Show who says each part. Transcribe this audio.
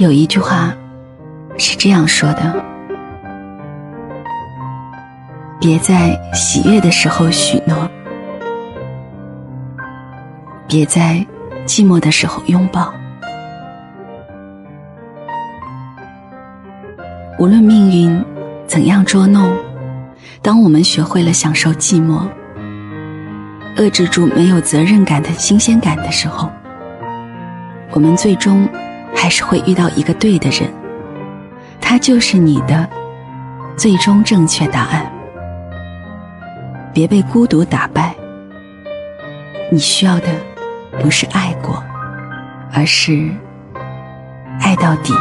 Speaker 1: 有一句话是这样说的：别在喜悦的时候许诺，别在寂寞的时候拥抱。无论命运怎样捉弄，当我们学会了享受寂寞，遏制住没有责任感的新鲜感的时候，我们最终。还是会遇到一个对的人，他就是你的最终正确答案。别被孤独打败，你需要的不是爱过，而是爱到底。